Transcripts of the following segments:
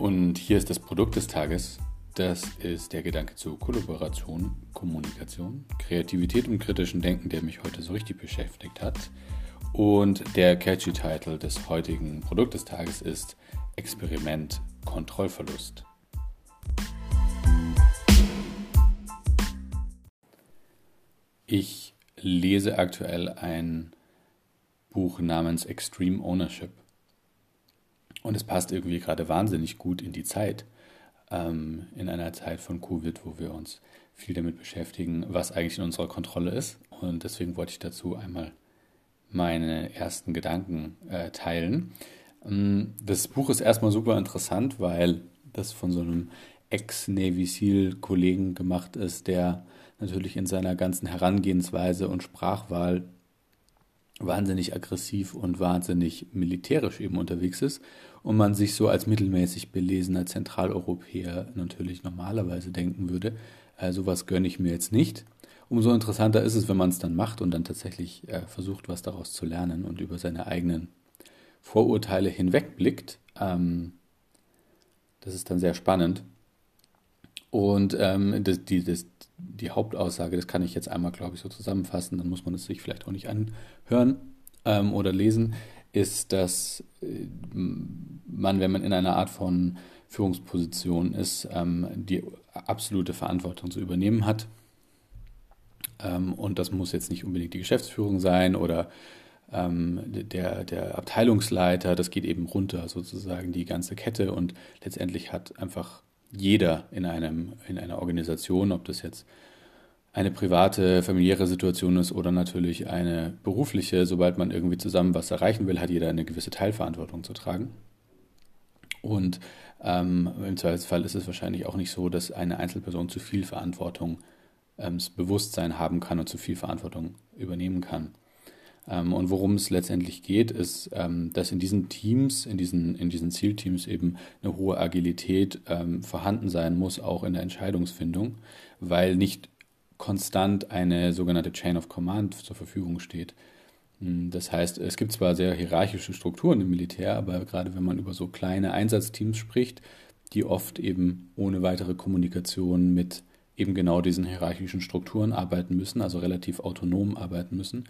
Und hier ist das Produkt des Tages. Das ist der Gedanke zu Kollaboration, Kommunikation, Kreativität und kritischen Denken, der mich heute so richtig beschäftigt hat. Und der catchy Titel des heutigen Produkt des Tages ist Experiment Kontrollverlust. Ich lese aktuell ein Buch namens Extreme Ownership. Und es passt irgendwie gerade wahnsinnig gut in die Zeit, ähm, in einer Zeit von Covid, wo wir uns viel damit beschäftigen, was eigentlich in unserer Kontrolle ist. Und deswegen wollte ich dazu einmal meine ersten Gedanken äh, teilen. Ähm, das Buch ist erstmal super interessant, weil das von so einem Ex-Navy SEAL-Kollegen gemacht ist, der natürlich in seiner ganzen Herangehensweise und Sprachwahl wahnsinnig aggressiv und wahnsinnig militärisch eben unterwegs ist und man sich so als mittelmäßig belesener Zentraleuropäer natürlich normalerweise denken würde, äh, sowas gönne ich mir jetzt nicht. Umso interessanter ist es, wenn man es dann macht und dann tatsächlich äh, versucht, was daraus zu lernen und über seine eigenen Vorurteile hinwegblickt. Ähm, das ist dann sehr spannend. Und ähm, das, die, das, die Hauptaussage, das kann ich jetzt einmal, glaube ich, so zusammenfassen, dann muss man es sich vielleicht auch nicht anhören ähm, oder lesen, ist, dass äh, man, wenn man in einer Art von Führungsposition ist, ähm, die absolute Verantwortung zu übernehmen hat. Ähm, und das muss jetzt nicht unbedingt die Geschäftsführung sein oder ähm, der, der Abteilungsleiter, das geht eben runter, sozusagen die ganze Kette und letztendlich hat einfach jeder in, einem, in einer Organisation, ob das jetzt eine private, familiäre Situation ist oder natürlich eine berufliche, sobald man irgendwie zusammen was erreichen will, hat jeder eine gewisse Teilverantwortung zu tragen. Und ähm, im Zweifelsfall ist es wahrscheinlich auch nicht so, dass eine Einzelperson zu viel Verantwortung ähm, Bewusstsein haben kann und zu viel Verantwortung übernehmen kann. Ähm, und worum es letztendlich geht, ist, ähm, dass in diesen Teams, in diesen, in diesen Zielteams eben eine hohe Agilität ähm, vorhanden sein muss, auch in der Entscheidungsfindung, weil nicht konstant eine sogenannte Chain of Command zur Verfügung steht. Hm, das heißt, es gibt zwar sehr hierarchische Strukturen im Militär, aber gerade wenn man über so kleine Einsatzteams spricht, die oft eben ohne weitere Kommunikation mit eben genau diesen hierarchischen Strukturen arbeiten müssen, also relativ autonom arbeiten müssen,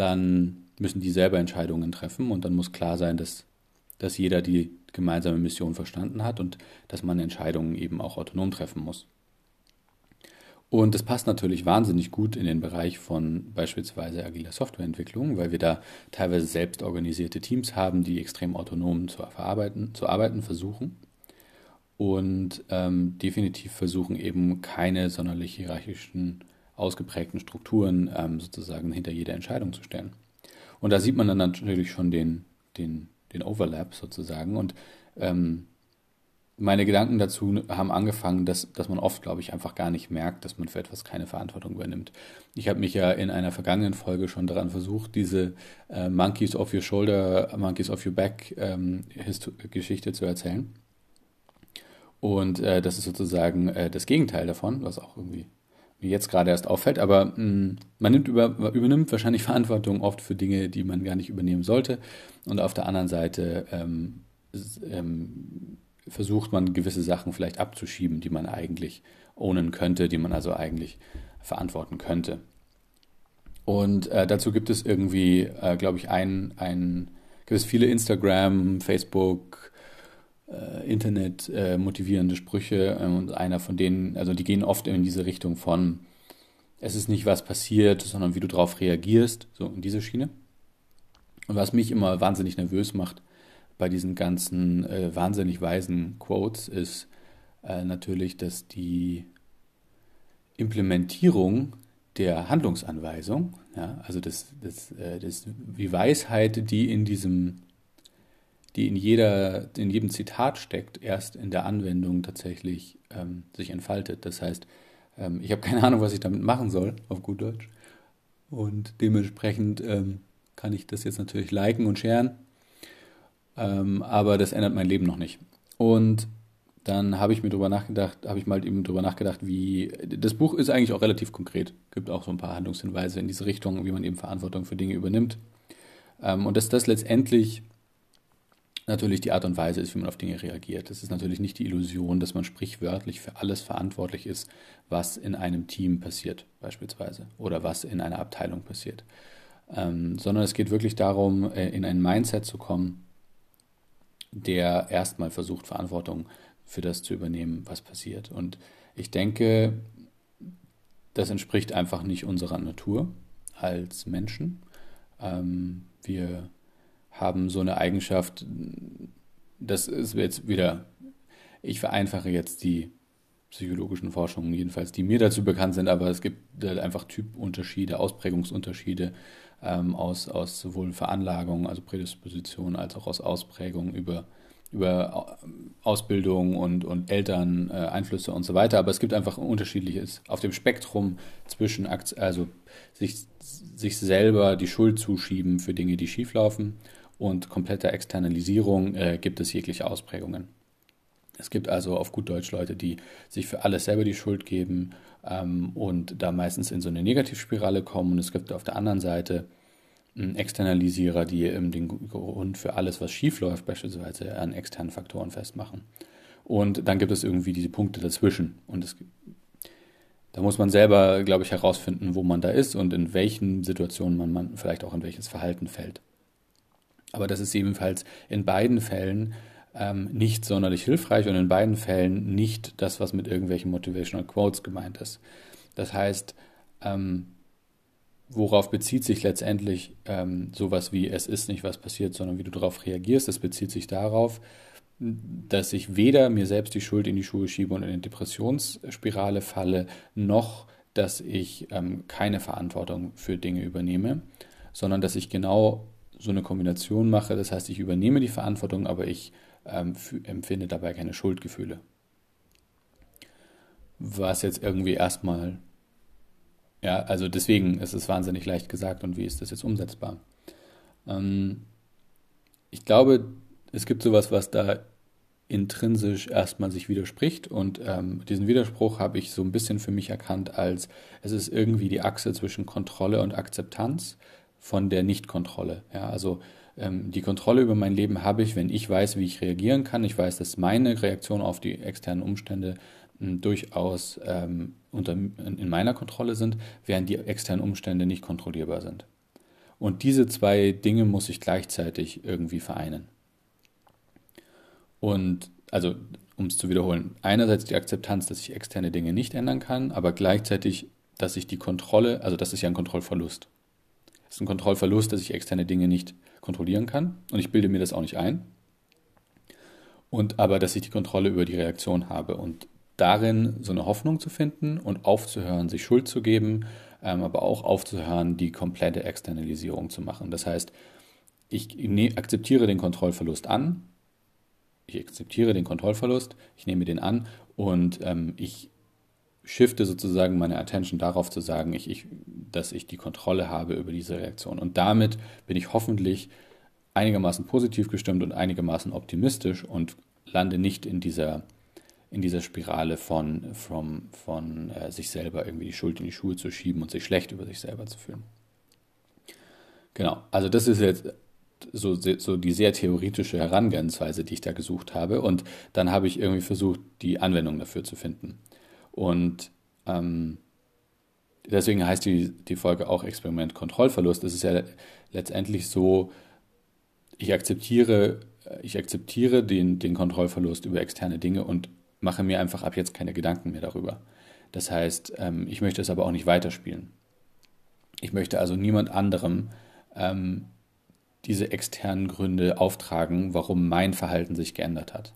dann müssen die selber Entscheidungen treffen und dann muss klar sein, dass, dass jeder die gemeinsame Mission verstanden hat und dass man Entscheidungen eben auch autonom treffen muss. Und das passt natürlich wahnsinnig gut in den Bereich von beispielsweise agiler Softwareentwicklung, weil wir da teilweise selbst organisierte Teams haben, die extrem autonom zu, verarbeiten, zu arbeiten versuchen und ähm, definitiv versuchen eben keine sonderlich hierarchischen ausgeprägten Strukturen ähm, sozusagen hinter jeder Entscheidung zu stellen. Und da sieht man dann natürlich schon den, den, den Overlap sozusagen. Und ähm, meine Gedanken dazu haben angefangen, dass, dass man oft, glaube ich, einfach gar nicht merkt, dass man für etwas keine Verantwortung übernimmt. Ich habe mich ja in einer vergangenen Folge schon daran versucht, diese äh, Monkeys off your shoulder, Monkeys off your back ähm, Geschichte zu erzählen. Und äh, das ist sozusagen äh, das Gegenteil davon, was auch irgendwie jetzt gerade erst auffällt, aber mh, hm, man nimmt über, übernimmt wahrscheinlich Verantwortung oft für Dinge, die man gar nicht übernehmen sollte. Und auf der anderen Seite ähm, ähm, versucht man gewisse Sachen vielleicht abzuschieben, die man eigentlich ownen könnte, die man also eigentlich verantworten könnte. Und äh, dazu gibt es irgendwie, äh, glaube ich, ein, ein, gibt es viele Instagram, Facebook, Internet äh, motivierende Sprüche äh, und einer von denen, also die gehen oft in diese Richtung von es ist nicht was passiert, sondern wie du darauf reagierst, so in diese Schiene. Und was mich immer wahnsinnig nervös macht bei diesen ganzen äh, wahnsinnig weisen Quotes ist äh, natürlich, dass die Implementierung der Handlungsanweisung, ja, also das, das, äh, das, die Weisheit, die in diesem die in, jeder, in jedem Zitat steckt, erst in der Anwendung tatsächlich ähm, sich entfaltet. Das heißt, ähm, ich habe keine Ahnung, was ich damit machen soll, auf gut Deutsch. Und dementsprechend ähm, kann ich das jetzt natürlich liken und sharen. Ähm, aber das ändert mein Leben noch nicht. Und dann habe ich mir darüber nachgedacht, habe ich mal eben darüber nachgedacht, wie das Buch ist eigentlich auch relativ konkret. Gibt auch so ein paar Handlungshinweise in diese Richtung, wie man eben Verantwortung für Dinge übernimmt. Ähm, und dass das letztendlich natürlich die Art und Weise ist, wie man auf Dinge reagiert. Es ist natürlich nicht die Illusion, dass man sprichwörtlich für alles verantwortlich ist, was in einem Team passiert, beispielsweise, oder was in einer Abteilung passiert. Ähm, sondern es geht wirklich darum, äh, in ein Mindset zu kommen, der erstmal versucht, Verantwortung für das zu übernehmen, was passiert. Und ich denke, das entspricht einfach nicht unserer Natur als Menschen. Ähm, wir haben so eine Eigenschaft, das ist jetzt wieder, ich vereinfache jetzt die psychologischen Forschungen, jedenfalls, die mir dazu bekannt sind, aber es gibt halt einfach Typunterschiede, Ausprägungsunterschiede ähm, aus, aus sowohl Veranlagung, also Prädisposition, als auch aus Ausprägung über über Ausbildung und, und Eltern, äh, Einflüsse und so weiter. Aber es gibt einfach ein unterschiedliches auf dem Spektrum zwischen, also sich, sich selber die Schuld zuschieben für Dinge, die schieflaufen und kompletter Externalisierung äh, gibt es jegliche Ausprägungen. Es gibt also auf gut Deutsch Leute, die sich für alles selber die Schuld geben ähm, und da meistens in so eine Negativspirale kommen. Und es gibt auf der anderen Seite Externalisierer, die eben den Grund für alles, was schief läuft, beispielsweise an externen Faktoren festmachen. Und dann gibt es irgendwie diese Punkte dazwischen. Und es, da muss man selber, glaube ich, herausfinden, wo man da ist und in welchen Situationen man, man vielleicht auch in welches Verhalten fällt. Aber das ist ebenfalls in beiden Fällen ähm, nicht sonderlich hilfreich und in beiden Fällen nicht das, was mit irgendwelchen Motivational Quotes gemeint ist. Das heißt, ähm, worauf bezieht sich letztendlich ähm, sowas wie es ist nicht was passiert, sondern wie du darauf reagierst. Das bezieht sich darauf, dass ich weder mir selbst die Schuld in die Schuhe schiebe und in eine Depressionsspirale falle, noch dass ich ähm, keine Verantwortung für Dinge übernehme, sondern dass ich genau so eine Kombination mache. Das heißt, ich übernehme die Verantwortung, aber ich ähm, empfinde dabei keine Schuldgefühle. Was jetzt irgendwie erstmal ja, also deswegen ist es wahnsinnig leicht gesagt und wie ist das jetzt umsetzbar? Ähm, ich glaube, es gibt sowas, was da intrinsisch erstmal sich widerspricht und ähm, diesen Widerspruch habe ich so ein bisschen für mich erkannt als es ist irgendwie die Achse zwischen Kontrolle und Akzeptanz von der Nichtkontrolle. Ja, also ähm, die Kontrolle über mein Leben habe ich, wenn ich weiß, wie ich reagieren kann. Ich weiß, dass meine Reaktion auf die externen Umstände durchaus ähm, unter, in meiner Kontrolle sind, während die externen Umstände nicht kontrollierbar sind. Und diese zwei Dinge muss ich gleichzeitig irgendwie vereinen. Und also, um es zu wiederholen, einerseits die Akzeptanz, dass ich externe Dinge nicht ändern kann, aber gleichzeitig, dass ich die Kontrolle, also das ist ja ein Kontrollverlust. Es ist ein Kontrollverlust, dass ich externe Dinge nicht kontrollieren kann und ich bilde mir das auch nicht ein. Und aber, dass ich die Kontrolle über die Reaktion habe. Und darin, so eine Hoffnung zu finden und aufzuhören, sich Schuld zu geben, ähm, aber auch aufzuhören, die komplette Externalisierung zu machen. Das heißt, ich ne akzeptiere den Kontrollverlust an, ich akzeptiere den Kontrollverlust, ich nehme den an und ähm, ich shifte sozusagen meine Attention darauf zu sagen, ich, ich, dass ich die Kontrolle habe über diese Reaktion. Und damit bin ich hoffentlich einigermaßen positiv gestimmt und einigermaßen optimistisch und lande nicht in dieser in dieser Spirale von, from, von äh, sich selber irgendwie die Schuld in die Schuhe zu schieben und sich schlecht über sich selber zu fühlen. Genau, also das ist jetzt so, so die sehr theoretische Herangehensweise, die ich da gesucht habe. Und dann habe ich irgendwie versucht, die Anwendung dafür zu finden. Und ähm, deswegen heißt die, die Folge auch Experiment Kontrollverlust. Es ist ja letztendlich so, ich akzeptiere, ich akzeptiere den, den Kontrollverlust über externe Dinge und mache mir einfach ab jetzt keine Gedanken mehr darüber. Das heißt, ähm, ich möchte es aber auch nicht weiterspielen. Ich möchte also niemand anderem ähm, diese externen Gründe auftragen, warum mein Verhalten sich geändert hat.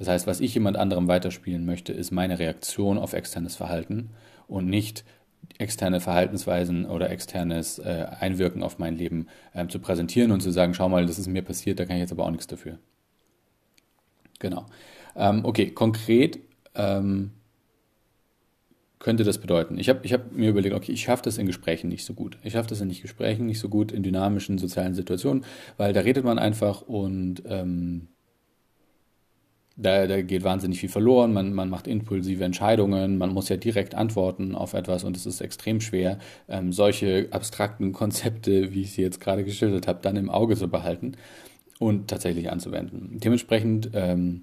Das heißt, was ich jemand anderem weiterspielen möchte, ist meine Reaktion auf externes Verhalten und nicht externe Verhaltensweisen oder externes äh, Einwirken auf mein Leben ähm, zu präsentieren und zu sagen, schau mal, das ist mir passiert, da kann ich jetzt aber auch nichts dafür. Genau. Ähm, okay, konkret ähm, könnte das bedeuten. Ich habe ich hab mir überlegt, okay, ich schaffe das in Gesprächen nicht so gut. Ich schaffe das in nicht Gesprächen nicht so gut in dynamischen sozialen Situationen, weil da redet man einfach und ähm, da, da geht wahnsinnig viel verloren, man, man macht impulsive Entscheidungen, man muss ja direkt antworten auf etwas und es ist extrem schwer, ähm, solche abstrakten Konzepte, wie ich sie jetzt gerade geschildert habe, dann im Auge zu behalten. und tatsächlich anzuwenden. Dementsprechend ähm,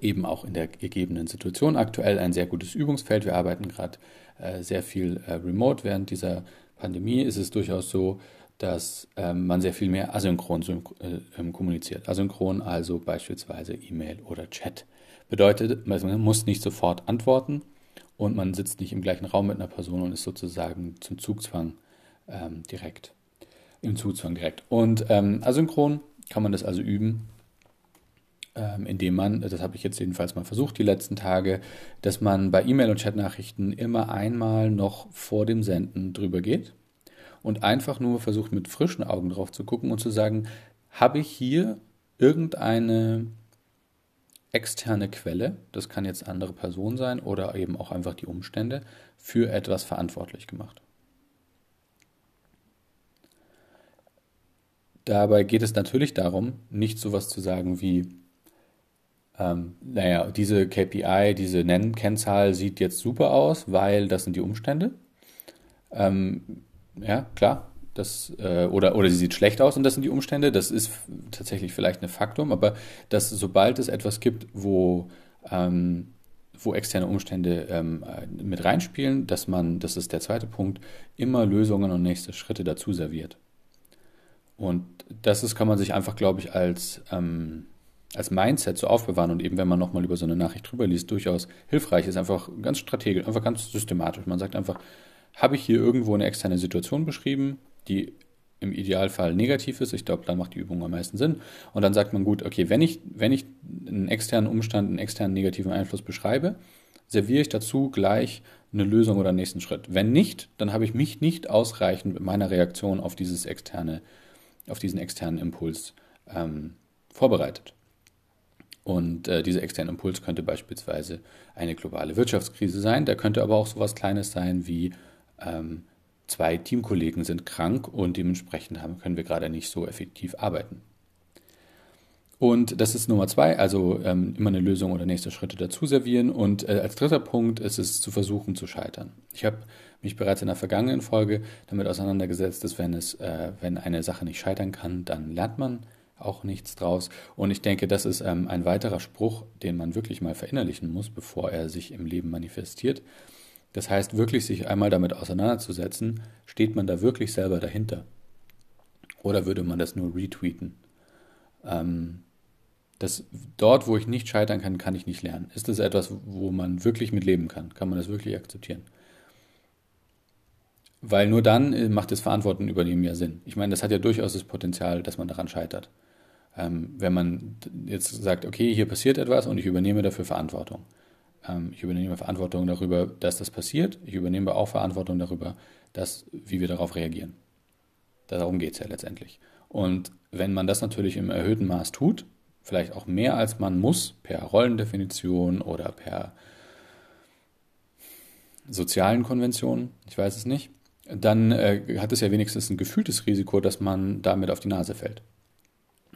eben auch in der gegebenen Situation aktuell ein sehr gutes Übungsfeld. Wir arbeiten gerade äh, sehr viel äh, remote. Während dieser Pandemie ist es durchaus so, dass ähm, man sehr viel mehr asynchron äh, ähm, kommuniziert. Asynchron also beispielsweise E-Mail oder Chat. Bedeutet, man muss nicht sofort antworten und man sitzt nicht im gleichen Raum mit einer Person und ist sozusagen zum Zugzwang ähm, direkt. Im Zugzwang direkt. Und ähm, asynchron kann man das also üben, ähm, indem man, das habe ich jetzt jedenfalls mal versucht die letzten Tage, dass man bei E-Mail und Chatnachrichten immer einmal noch vor dem Senden drüber geht und einfach nur versucht mit frischen Augen drauf zu gucken und zu sagen, habe ich hier irgendeine externe Quelle, das kann jetzt andere Person sein oder eben auch einfach die Umstände, für etwas verantwortlich gemacht. Dabei geht es natürlich darum, nicht sowas zu sagen wie, ähm, naja, diese KPI, diese Nennkennzahl sieht jetzt super aus, weil das sind die Umstände. Ähm, ja, klar. Das, äh, oder, oder sie sieht schlecht aus und das sind die Umstände. Das ist tatsächlich vielleicht ein Faktum, aber dass sobald es etwas gibt, wo, ähm, wo externe Umstände ähm, mit reinspielen, dass man, das ist der zweite Punkt, immer Lösungen und nächste Schritte dazu serviert. Und das ist, kann man sich einfach, glaube ich, als, ähm, als Mindset so aufbewahren und eben, wenn man nochmal über so eine Nachricht drüber liest, durchaus hilfreich ist, einfach ganz strategisch, einfach ganz systematisch. Man sagt einfach, habe ich hier irgendwo eine externe Situation beschrieben, die im Idealfall negativ ist. Ich glaube, da macht die Übung am meisten Sinn. Und dann sagt man, gut, okay, wenn ich, wenn ich einen externen Umstand, einen externen negativen Einfluss beschreibe, serviere ich dazu gleich eine Lösung oder einen nächsten Schritt. Wenn nicht, dann habe ich mich nicht ausreichend mit meiner Reaktion auf dieses externe, auf diesen externen Impuls ähm, vorbereitet. Und äh, dieser externe Impuls könnte beispielsweise eine globale Wirtschaftskrise sein. Der könnte aber auch so etwas Kleines sein wie ähm, zwei Teamkollegen sind krank und dementsprechend haben, können wir gerade nicht so effektiv arbeiten. Und das ist Nummer zwei, also ähm, immer eine Lösung oder nächste Schritte dazu servieren. Und äh, als dritter Punkt ist es zu versuchen zu scheitern. Ich habe mich bereits in der vergangenen Folge damit auseinandergesetzt, dass wenn es, äh, wenn eine Sache nicht scheitern kann, dann lernt man auch nichts draus. Und ich denke, das ist ähm, ein weiterer Spruch, den man wirklich mal verinnerlichen muss, bevor er sich im Leben manifestiert. Das heißt, wirklich sich einmal damit auseinanderzusetzen, steht man da wirklich selber dahinter? Oder würde man das nur retweeten? Ähm, das, dort, wo ich nicht scheitern kann, kann ich nicht lernen. Ist das etwas, wo man wirklich mit leben kann? Kann man das wirklich akzeptieren? Weil nur dann äh, macht das Verantwortung übernehmen ja Sinn. Ich meine, das hat ja durchaus das Potenzial, dass man daran scheitert. Ähm, wenn man jetzt sagt, okay, hier passiert etwas und ich übernehme dafür Verantwortung. Ähm, ich übernehme Verantwortung darüber, dass das passiert. Ich übernehme auch Verantwortung darüber, dass, wie wir darauf reagieren. Darum geht es ja letztendlich. Und wenn man das natürlich im erhöhten Maß tut, vielleicht auch mehr als man muss, per Rollendefinition oder per sozialen Konventionen, ich weiß es nicht, dann äh, hat es ja wenigstens ein gefühltes Risiko, dass man damit auf die Nase fällt.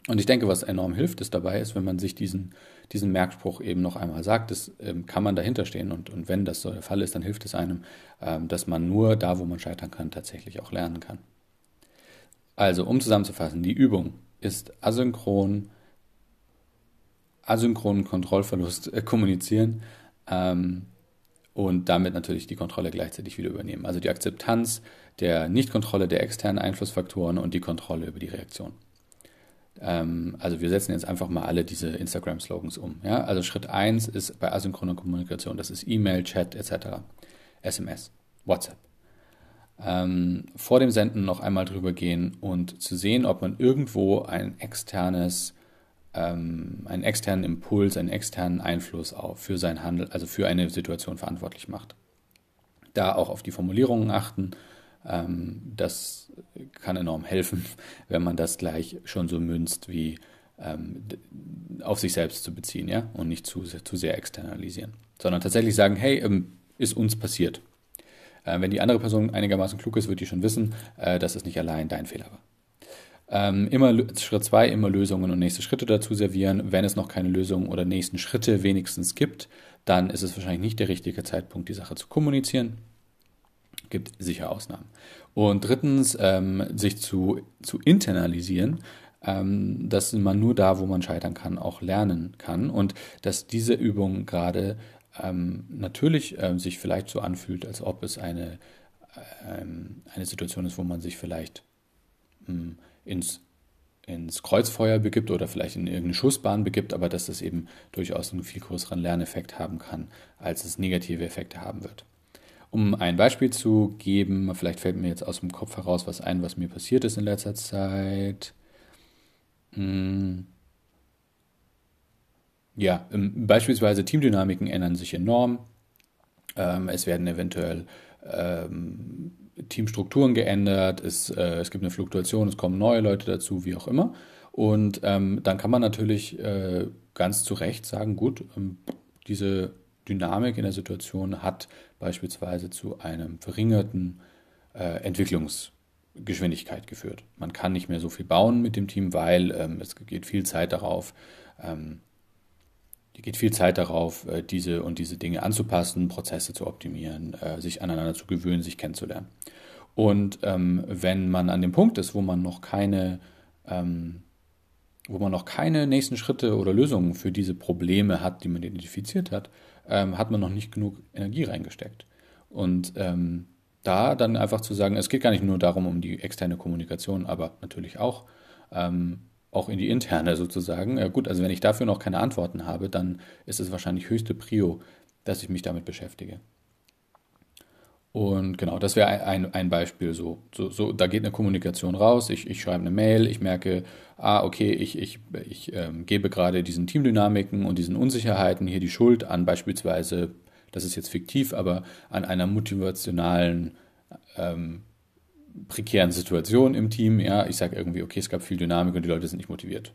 Und ich denke, was enorm hilft, ist dabei ist, wenn man sich diesen, diesen Merkspruch eben noch einmal sagt, das ähm, kann man dahinter stehen. Und, und wenn das so der Fall ist, dann hilft es einem, ähm, dass man nur da, wo man scheitern kann, tatsächlich auch lernen kann. Also, um zusammenzufassen, die Übung ist asynchron, asynchronen Kontrollverlust äh, kommunizieren ähm, und damit natürlich die Kontrolle gleichzeitig wieder übernehmen. Also die Akzeptanz der Nichtkontrolle der externen Einflussfaktoren und die Kontrolle über die Reaktion. Ähm, also wir setzen jetzt einfach mal alle diese Instagram-Slogans um. Ja? Also Schritt 1 ist bei asynchroner Kommunikation, das ist E-Mail, Chat etc., SMS, WhatsApp. Ähm, vor dem Senden noch einmal drüber gehen und zu sehen, ob man irgendwo ein externes, ähm, einen externen Impuls, einen externen Einfluss auf für sein Handel, also für eine Situation verantwortlich macht. Da auch auf die Formulierungen achten das kann enorm helfen, wenn man das gleich schon so münzt, wie ähm, auf sich selbst zu beziehen, ja, und nicht zu, zu sehr externalisieren, sondern tatsächlich sagen, hey, ähm, ist uns passiert. Äh, wenn die andere Person einigermaßen klug ist, wird die schon wissen, äh, dass es nicht allein dein Fehler war. Ähm, immer Schritt zwei, immer Lösungen und nächste Schritte dazu servieren. Wenn es noch keine Lösungen oder nächsten Schritte wenigstens gibt, dann ist es wahrscheinlich nicht der richtige Zeitpunkt, die Sache zu kommunizieren gibt sicher Ausnahmen. Und drittens, ähm, sich zu, zu internalisieren, ähm, dass man nur da, wo man scheitern kann, auch lernen kann und dass diese Übung gerade ähm, natürlich ähm, sich vielleicht so anfühlt, als ob es eine, ähm, eine Situation ist, wo man sich vielleicht hm, ins, ins Kreuzfeuer begibt oder vielleicht in irgendeine Schussbahn begibt, aber dass es eben durchaus einen viel größeren Lerneffekt haben kann, als es negative Effekte haben wird. Um ein Beispiel zu geben, vielleicht fällt mir jetzt aus dem Kopf heraus was ein, was mir passiert ist in letzter Zeit. Hm. Ja, beispielsweise Teamdynamiken ändern sich enorm. Ähm, es werden eventuell ähm, Teamstrukturen geändert, es, äh, es gibt eine Fluktuation, es kommen neue Leute dazu, wie auch immer. Und ähm, dann kann man natürlich äh, ganz zu Recht sagen, gut, ähm, diese Dynamik in der Situation hat beispielsweise zu einem verringerten äh, Entwicklungsgeschwindigkeit geführt. Man kann nicht mehr so viel bauen mit dem Team, weil ähm, es geht viel Zeit darauf, ähm, geht viel Zeit darauf, äh, diese und diese Dinge anzupassen, Prozesse zu optimieren, äh, sich aneinander zu gewöhnen, sich kennenzulernen. Und ähm, wenn man an dem Punkt ist, wo man noch keine ähm, wo man noch keine nächsten Schritte oder Lösungen für diese Probleme hat, die man identifiziert hat, ähm, hat man noch nicht genug Energie reingesteckt. Und ähm, da dann einfach zu sagen, es geht gar nicht nur darum, um die externe Kommunikation, aber natürlich auch, ähm, auch in die interne sozusagen. Ja, gut, also wenn ich dafür noch keine Antworten habe, dann ist es wahrscheinlich höchste Prio, dass ich mich damit beschäftige. Und genau, das wäre ein, ein Beispiel so. so. So, da geht eine Kommunikation raus, ich, ich schreibe eine Mail, ich merke, ah, okay, ich, ich, ich ähm, gebe gerade diesen Teamdynamiken und diesen Unsicherheiten hier die Schuld an beispielsweise, das ist jetzt fiktiv, aber an einer motivationalen, ähm, prekären Situation im Team. Ja, ich sage irgendwie, okay, es gab viel Dynamik und die Leute sind nicht motiviert.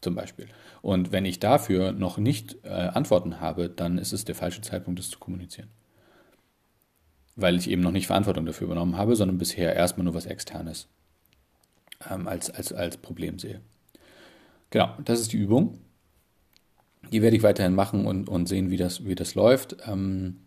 Zum Beispiel. Und wenn ich dafür noch nicht äh, Antworten habe, dann ist es der falsche Zeitpunkt, das zu kommunizieren weil ich eben noch nicht Verantwortung dafür übernommen habe, sondern bisher erstmal nur was Externes ähm, als, als, als Problem sehe. Genau, das ist die Übung. Die werde ich weiterhin machen und, und sehen, wie das, wie das läuft. Ähm,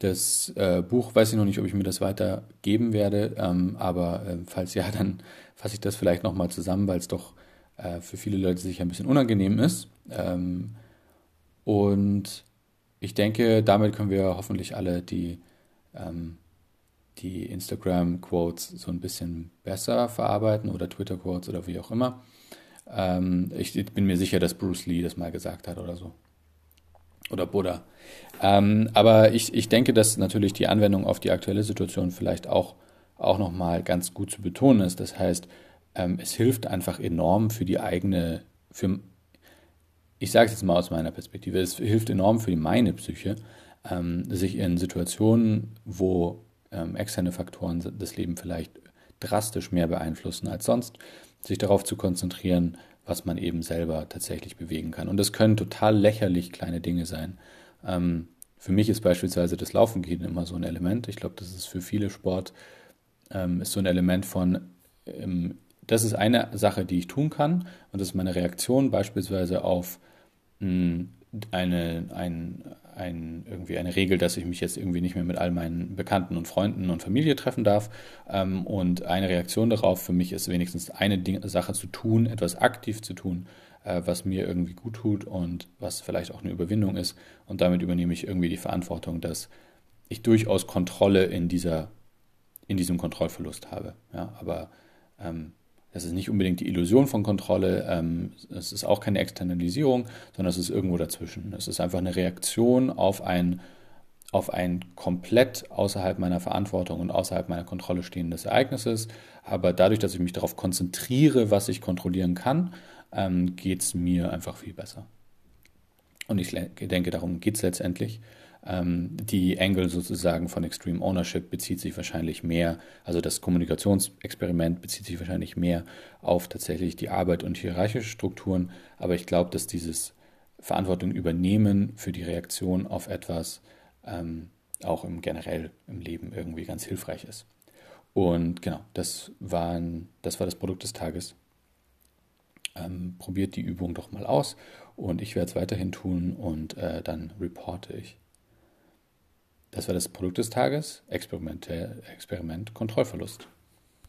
das äh, Buch weiß ich noch nicht, ob ich mir das weitergeben werde, ähm, aber äh, falls ja, dann fasse ich das vielleicht nochmal zusammen, weil es doch äh, für viele Leute sicher ein bisschen unangenehm ist. Ähm, und ich denke, damit können wir hoffentlich alle die ähm, die Instagram-Quotes so ein bisschen besser verarbeiten oder Twitter-Quotes oder wie auch immer. Ähm, ich, ich, bin mir sicher, dass Bruce Lee das mal gesagt hat oder so. Oder Buddha. Ähm, aber ich, ich denke, dass natürlich die Anwendung auf die aktuelle Situation vielleicht auch, auch nochmal ganz gut zu betonen ist. Das heißt, ähm, es hilft einfach enorm für die eigene, für, ich sage es jetzt mal aus meiner Perspektive, es hilft enorm für meine Psyche, ähm, sich in Situationen, wo ähm, externe Faktoren das Leben vielleicht drastisch mehr beeinflussen als sonst, sich darauf zu konzentrieren, was man eben selber tatsächlich bewegen kann. Und das können total lächerlich kleine Dinge sein. Ähm, für mich ist beispielsweise das Laufen gehen immer so ein Element. Ich glaube, das ist für viele Sport ähm, ist so ein Element von, ähm, das ist eine Sache, die ich tun kann und das ist meine Reaktion beispielsweise auf eine, ein, ein, irgendwie eine Regel, dass ich mich jetzt irgendwie nicht mehr mit all meinen Bekannten und Freunden und Familie treffen darf. Ähm, und eine Reaktion darauf für mich ist wenigstens eine Ding Sache zu tun, etwas aktiv zu tun, äh, was mir irgendwie gut tut und was vielleicht auch eine Überwindung ist. Und damit übernehme ich irgendwie die Verantwortung, dass ich durchaus Kontrolle in dieser, in diesem Kontrollverlust habe. Ja, aber ähm, das ist nicht unbedingt die Illusion von Kontrolle, ähm, es ist auch keine Externalisierung, sondern es ist irgendwo dazwischen. Es ist einfach eine Reaktion auf ein, auf ein komplett außerhalb meiner Verantwortung und außerhalb meiner Kontrolle stehendes Ereignisses. Aber dadurch, dass ich mich darauf konzentriere, was ich kontrollieren kann, ähm, geht es mir einfach viel besser. Und ich denke, darum geht es letztendlich. Ähm, die Angle sozusagen von Extreme Ownership bezieht sich wahrscheinlich mehr, also das Kommunikationsexperiment bezieht sich wahrscheinlich mehr auf tatsächlich die Arbeit und hierarchische Strukturen. Aber ich glaube, dass dieses Verantwortung übernehmen für die Reaktion auf etwas ähm, auch im generell im Leben irgendwie ganz hilfreich ist. Und genau, das, waren, das war das Produkt des Tages. Ähm, probiert die Übung doch mal aus und ich werde es weiterhin tun und äh, dann reporte ich. Das war das Produkt des Tages, Experiment, Experiment Kontrollverlust.